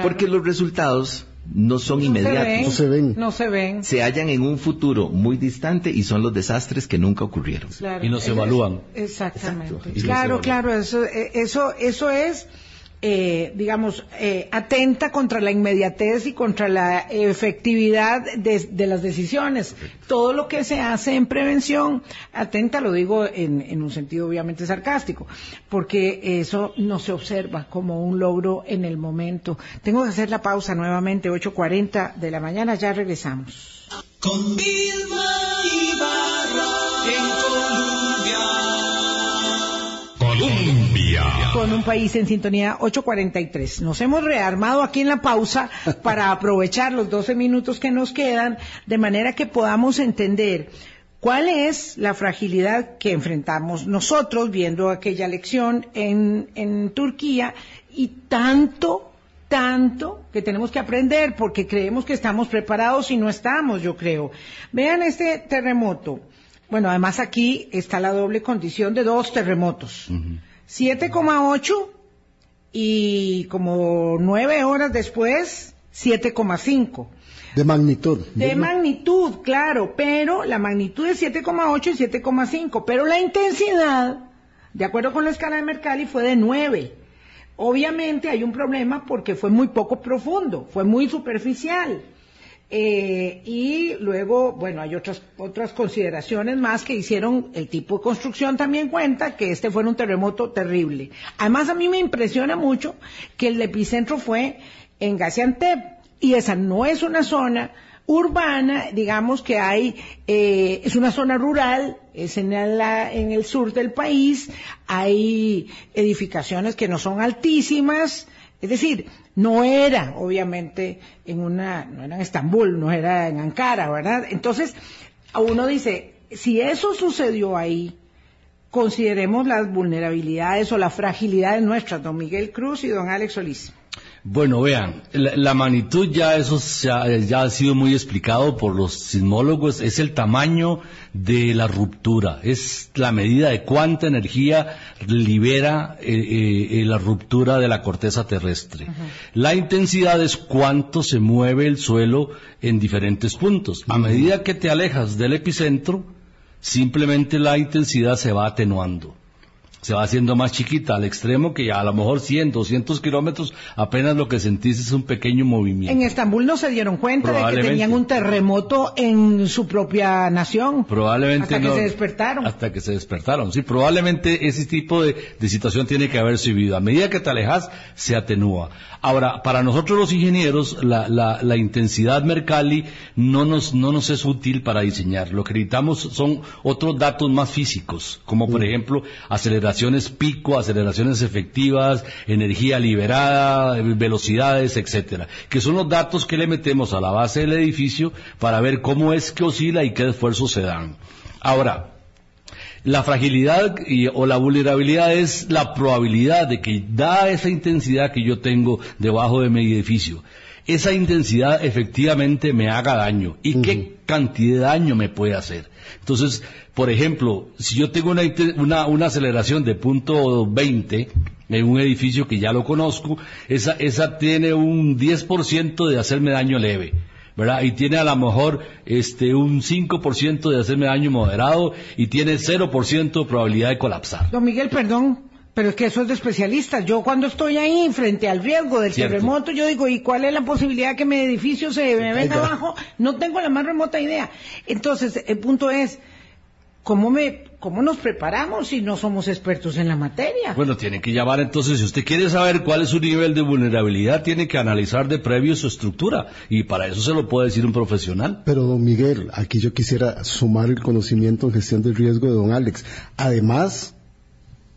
Porque los resultados no son inmediatos. no se ven. No se ven. Se hallan en un futuro muy distante y son los desastres que nunca ocurrieron. y no se evalúan. Exactamente. Claro, claro, eso, eh, eso, eso es eh, digamos, eh, atenta contra la inmediatez y contra la efectividad de, las decisiones. Todo lo que se hace en prevención, atenta, lo digo en, un sentido obviamente sarcástico, porque eso no se observa como un logro en el momento. Tengo que hacer la pausa nuevamente, 8.40 de la mañana, ya regresamos. Con con un país en sintonía 843. Nos hemos rearmado aquí en la pausa para aprovechar los 12 minutos que nos quedan de manera que podamos entender cuál es la fragilidad que enfrentamos nosotros viendo aquella lección en, en Turquía y tanto tanto que tenemos que aprender porque creemos que estamos preparados y no estamos, yo creo. Vean este terremoto. Bueno, además aquí está la doble condición de dos terremotos. 7,8 y como nueve horas después, 7,5. De magnitud. De magnitud, claro, pero la magnitud es 7,8 y 7,5, pero la intensidad, de acuerdo con la escala de Mercalli, fue de 9. Obviamente hay un problema porque fue muy poco profundo, fue muy superficial. Eh, y luego, bueno, hay otras, otras consideraciones más que hicieron, el tipo de construcción también cuenta que este fue un terremoto terrible. Además, a mí me impresiona mucho que el epicentro fue en Gaziantep y esa no es una zona urbana, digamos que hay, eh, es una zona rural, es en, en el sur del país, hay edificaciones que no son altísimas, es decir, no era, obviamente, en una, no era en Estambul, no era en Ankara, ¿verdad? Entonces, uno dice, si eso sucedió ahí, consideremos las vulnerabilidades o las fragilidades nuestras, don Miguel Cruz y don Alex Solís. Bueno, vean, la, magnitud ya eso ya, ha sido muy explicado por los sismólogos, es el tamaño de la ruptura, es la medida de cuánta energía libera eh, eh, la ruptura de la corteza terrestre. La intensidad es cuánto se mueve el suelo en diferentes puntos. A medida que te alejas del epicentro, simplemente la intensidad se va atenuando se va haciendo más chiquita al extremo que a lo mejor 100, 200 kilómetros, apenas lo que sentís es un pequeño movimiento. En Estambul no se dieron cuenta de que tenían un terremoto en su propia nación. Probablemente hasta que se despertaron. Hasta que se despertaron, sí. Probablemente ese tipo de, situación tiene que haberse vivido. A medida que te alejas, se atenúa. Ahora, para nosotros los ingenieros, la, la, intensidad Mercalli no nos, no nos es útil para diseñar. Lo que necesitamos son otros datos más físicos, como por mm. ejemplo aceleración aceleraciones pico, aceleraciones efectivas, energía liberada, velocidades, etcétera, que son los datos que le metemos a la base del edificio para ver cómo es que oscila y qué esfuerzos se dan. Ahora, la fragilidad o la vulnerabilidad es la probabilidad de que, da esa intensidad que yo tengo debajo de mi edificio, esa intensidad efectivamente me haga daño. ¿Y qué cantidad de daño me puede hacer? Entonces, por ejemplo, si yo tengo una, una, aceleración de punto 20 en un edificio que ya lo conozco, esa, esa tiene un 10% de hacerme daño leve. ¿verdad? Y tiene a lo mejor este, un 5% de hacerme daño moderado y tiene 0% de probabilidad de colapsar. Don Miguel, perdón, pero es que eso es de especialistas. Yo cuando estoy ahí frente al riesgo del terremoto, yo digo, ¿y cuál es la posibilidad que mi edificio se me venga abajo? No tengo la más remota idea. Entonces, el punto es, ¿cómo me, cómo nos preparamos si no somos expertos en la materia? Bueno, tiene que llamar entonces, si usted quiere saber cuál es su nivel de vulnerabilidad, tiene que analizar de previo su estructura. Y para eso se lo puede decir un profesional. Pero, don Miguel, aquí yo quisiera sumar el conocimiento en gestión del riesgo de don Alex. Además,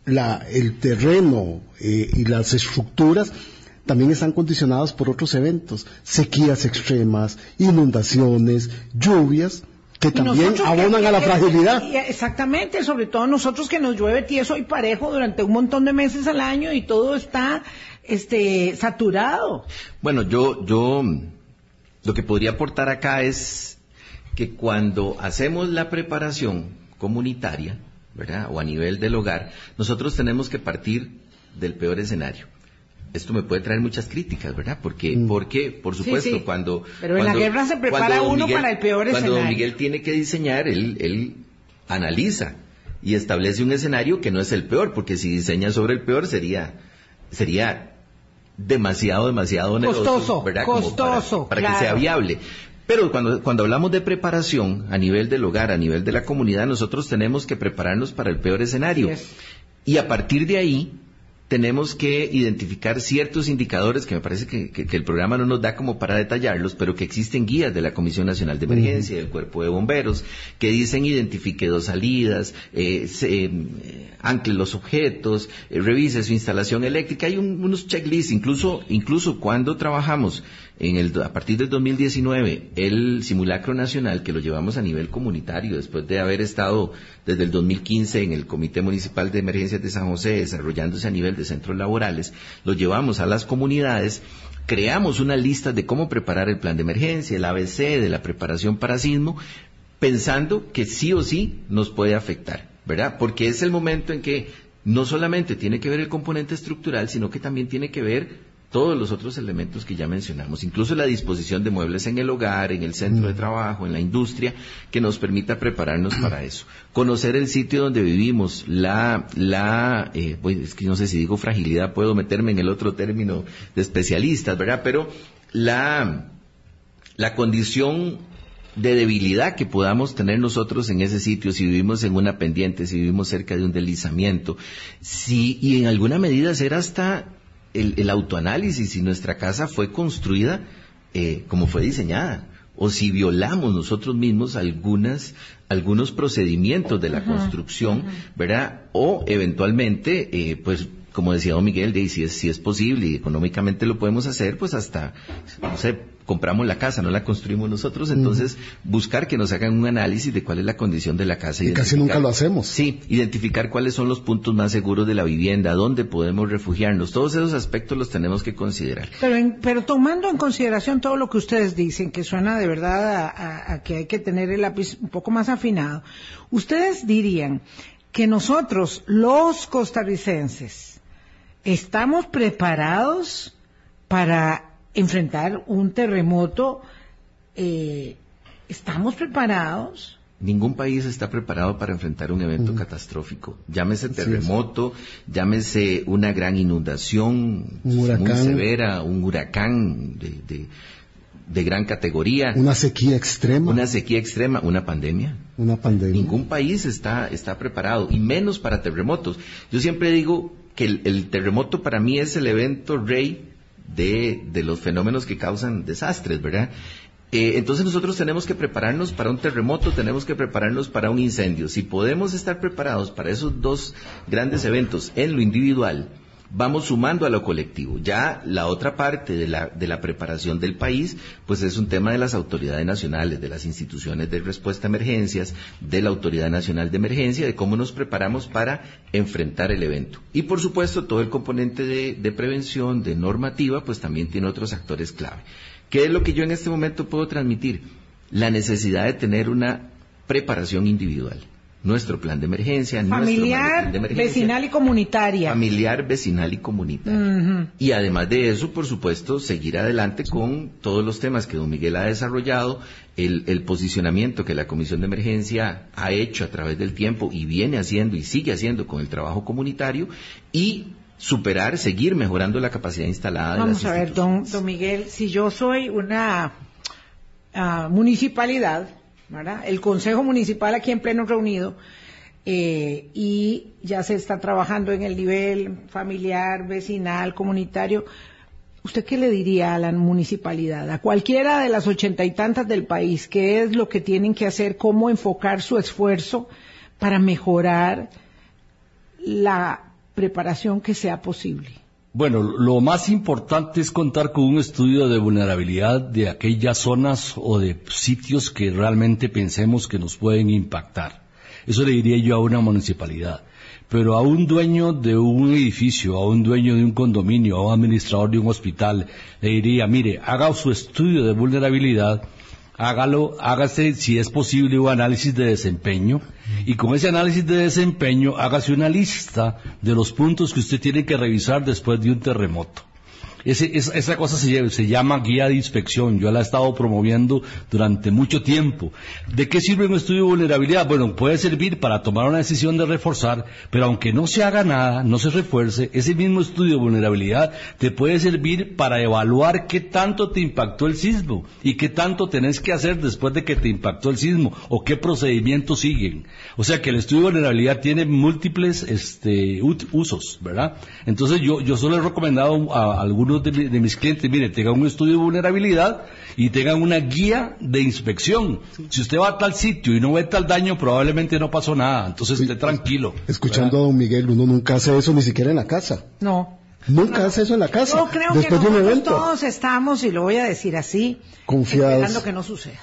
el terreno eh, y las estructuras también están condicionados por otros eventos, sequías extremas, inundaciones, lluvias, que también abonan a la fragilidad. exactamente, sobre todo nosotros que nos llueve tieso y parejo durante un montón de meses al año y todo está este saturado. Bueno, yo yo lo que podría aportar acá es que cuando hacemos la preparación comunitaria, o a nivel del hogar, nosotros tenemos que partir del peor escenario. Esto me puede traer muchas críticas, ¿verdad? Porque, mm. porque por supuesto, cuando... Pero en la guerra se prepara uno para el peor escenario. Cuando Miguel tiene que diseñar, él, él analiza y establece un escenario que no es el peor, porque si diseña sobre el peor sería, sería demasiado, demasiado oneroso, costoso, ¿verdad? Costoso, para, que sea viable. Pero cuando, cuando hablamos de preparación a nivel del hogar, a nivel de la comunidad, nosotros tenemos que prepararnos para el peor escenario. Y a partir de ahí, tenemos que identificar ciertos indicadores que me parece que, el programa no nos da como para detallarlos, pero que existen guías de la Comisión Nacional de Emergencia, del Cuerpo de Bomberos, que dicen identifique dos salidas, eh, eh, ancle los objetos, eh, revise su instalación eléctrica. Hay unos checklists, incluso, incluso cuando trabajamos en el, a partir del 2019, el simulacro nacional, que lo llevamos a nivel comunitario, después de haber estado desde el 2015 en el Comité Municipal de Emergencias de San José, desarrollándose a nivel de centros laborales, lo llevamos a las comunidades, creamos una lista de cómo preparar el plan de emergencia, el ABC de la preparación para sismo, pensando que sí o sí nos puede afectar, ¿verdad? Porque es el momento en que no solamente tiene que ver el componente estructural, sino que también tiene que ver todos los otros elementos que ya mencionamos, incluso la disposición de muebles en el hogar, en el centro de mm. trabajo, en la industria, que nos permita prepararnos para eso. Conocer el sitio donde vivimos, la, la, eh, pues, es que no sé si digo fragilidad, puedo meterme en el otro término de especialistas, ¿verdad? Pero la, la condición de debilidad que podamos tener nosotros en ese sitio, si vivimos en una pendiente, si vivimos cerca de un deslizamiento, si, y en alguna medida ser hasta el, autoanálisis si nuestra casa fue construida eh, como fue diseñada o si violamos nosotros mismos algunas algunos procedimientos de la construcción, ¿verdad? O eventualmente, eh, pues como decía don Miguel, de, si, es, si es posible y económicamente lo podemos hacer, pues hasta, no sé, compramos la casa, no la construimos nosotros, entonces buscar que nos hagan un análisis de cuál es la condición de la casa. Y casi nunca lo hacemos. Sí, identificar cuáles son los puntos más seguros de la vivienda, dónde podemos refugiarnos, todos esos aspectos los tenemos que considerar. Pero, pero tomando en consideración todo lo que ustedes dicen, que suena de verdad a que hay que tener el lápiz un poco más afinado, ustedes dirían que nosotros, los costarricenses, ¿Estamos preparados para enfrentar un terremoto? Eh, ¿Estamos preparados? Ningún país está preparado para enfrentar un evento catastrófico. Llámese terremoto, llámese una gran inundación muy severa, un huracán de, de, gran categoría. Una sequía extrema. Una sequía extrema, una pandemia. Una pandemia. Ningún país está, está preparado, y menos para terremotos. Yo siempre digo que el, terremoto para mí es el evento rey de, de, los fenómenos que causan desastres, ¿verdad? Eh, entonces nosotros tenemos que prepararnos para un terremoto, tenemos que prepararnos para un incendio. Si podemos estar preparados para esos dos grandes eventos en lo individual, vamos sumando a lo colectivo. Ya la otra parte de la, de la preparación del país, pues es un tema de las autoridades nacionales, de las instituciones de respuesta a emergencias, de la Autoridad Nacional de Emergencia, de cómo nos preparamos para enfrentar el evento. Y por supuesto, todo el componente de, de prevención, de normativa, pues también tiene otros actores clave. ¿Qué es lo que yo en este momento puedo transmitir? La necesidad de tener una preparación individual. Nuestro plan de emergencia, familiar, vecinal y comunitaria. Familiar, vecinal y comunitaria. Y además de eso, por supuesto, seguir adelante con todos los temas que don Miguel ha desarrollado, el, el, posicionamiento que la Comisión de Emergencia ha hecho a través del tiempo y viene haciendo y sigue haciendo con el trabajo comunitario y superar, seguir mejorando la capacidad instalada. Vamos a ver, don, Miguel, si yo soy una ah, municipalidad, el Consejo Municipal aquí en pleno reunido, eh, y ya se está trabajando en el nivel familiar, vecinal, comunitario, ¿usted qué le diría a la municipalidad, a cualquiera de las ochenta y tantas del país, qué es lo que tienen que hacer, cómo enfocar su esfuerzo para mejorar la preparación que sea posible? Bueno, lo más importante es contar con un estudio de vulnerabilidad de aquellas zonas o de sitios que realmente pensemos que nos pueden impactar. Eso le diría yo a una municipalidad. Pero a un dueño de un edificio, a un dueño de un condominio, a un administrador de un hospital, le diría, mire, haga su estudio de vulnerabilidad hágalo, hágase si es posible un análisis de desempeño. Y con ese análisis de desempeño hágase una lista de los puntos que usted tiene que revisar después de un terremoto esa, cosa se, llama guía de inspección. Yo la he estado promoviendo durante mucho tiempo. ¿De qué sirve un estudio de vulnerabilidad? Bueno, puede servir para tomar una decisión de reforzar, pero aunque no se haga nada, no se refuerce, ese mismo estudio de vulnerabilidad te puede servir para evaluar qué tanto te impactó el sismo y qué tanto tenés que hacer después de que te impactó el sismo o qué procedimientos siguen. O sea que el estudio de vulnerabilidad tiene múltiples este, usos, ¿verdad? Entonces yo, yo solo he recomendado a algunos de, mis clientes, mire, tengan un estudio de vulnerabilidad y tengan una guía de inspección. Si usted va a tal sitio y no ve tal daño, probablemente no pasó nada. Entonces esté tranquilo. Escuchando a don Miguel, uno nunca hace eso ni siquiera en la casa. No. Nunca hace eso en la casa. Yo creo después que de un evento. todos estamos, y lo voy a decir así, confiados. Esperando que no suceda.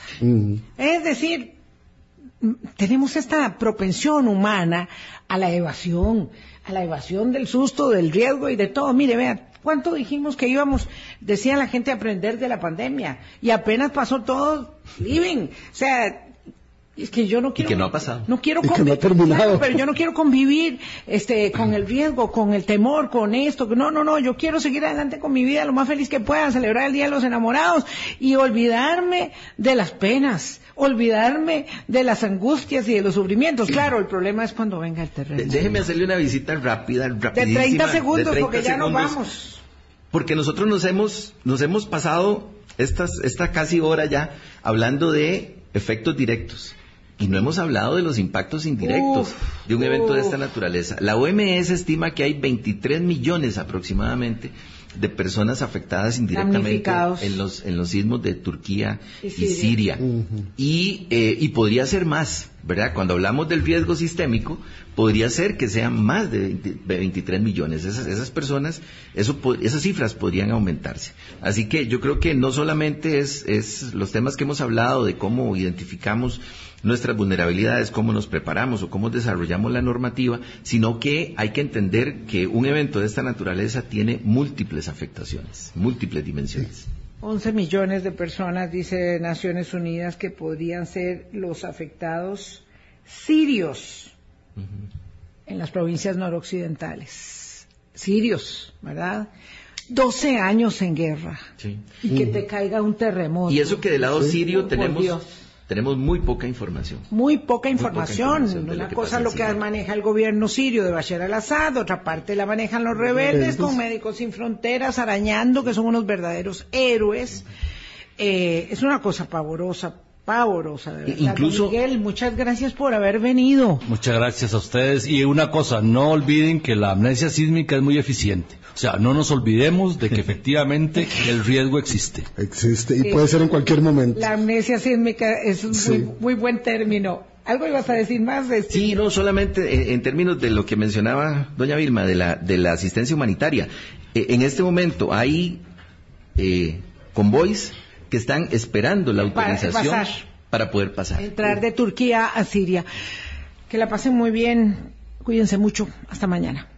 Es decir, tenemos esta propensión humana a la evasión, a la evasión del susto, del riesgo y de todo. Mire, vea, ¿Cuánto dijimos que íbamos, decía la gente, aprender de la pandemia? Y apenas pasó todo living. O sea, es que yo no quiero. Y que no ha pasado. No quiero convivir. pero yo no quiero convivir este, con el riesgo, con el temor, con esto. No, no, no. Yo quiero seguir adelante con mi vida lo más feliz que pueda, celebrar el Día de los Enamorados y olvidarme de las penas, olvidarme de las angustias y de los sufrimientos. Claro, el problema es cuando venga el terreno. Déjeme hacerle una visita rápida, De 30 segundos, porque ya nos vamos porque nosotros nos hemos, nos hemos pasado estas, esta casi hora ya hablando de efectos directos. Y no hemos hablado de los impactos indirectos de un evento de esta naturaleza. La OMS estima que hay 23 millones aproximadamente de personas afectadas indirectamente en los, en los sismos de Turquía y Siria. y, eh, y podría ser más, ¿verdad? Cuando hablamos del riesgo sistémico, podría ser que sean más de, 23 millones. Esas, esas personas, eso, esas cifras podrían aumentarse. Así que yo creo que no solamente es, es los temas que hemos hablado de cómo identificamos nuestras vulnerabilidades, cómo nos preparamos o cómo desarrollamos la normativa, sino que hay que entender que un evento de esta naturaleza tiene múltiples afectaciones, múltiples dimensiones. 11 millones de personas, dice Naciones Unidas, que podrían ser los afectados sirios en las provincias noroccidentales. Sirios, ¿verdad? 12 años en guerra. Y que te caiga un terremoto. Y eso que del lado sirio tenemos tenemos muy poca información. Muy poca información. Una cosa lo que maneja el gobierno sirio de Bashar al-Assad, otra parte la manejan los rebeldes con Médicos Sin Fronteras arañando, que son unos verdaderos héroes. Eh, es una cosa pavorosa, pavorosa, de verdad. Incluso, Miguel, muchas gracias por haber venido. Muchas gracias a ustedes. Y una cosa, no olviden que la amnesia sísmica es muy eficiente. O sea, no nos olvidemos de que efectivamente el riesgo existe. Existe y puede ser en cualquier momento. La amnesia sísmica es un muy, buen término. ¿Algo ibas a decir más de Sí, no, solamente en, términos de lo que mencionaba doña Vilma, de la, de la asistencia humanitaria. E, en este momento hay eh, convoys que están esperando la autorización para, poder pasar. Entrar de Turquía a Siria. Que la pasen muy bien. Cuídense mucho. Hasta mañana.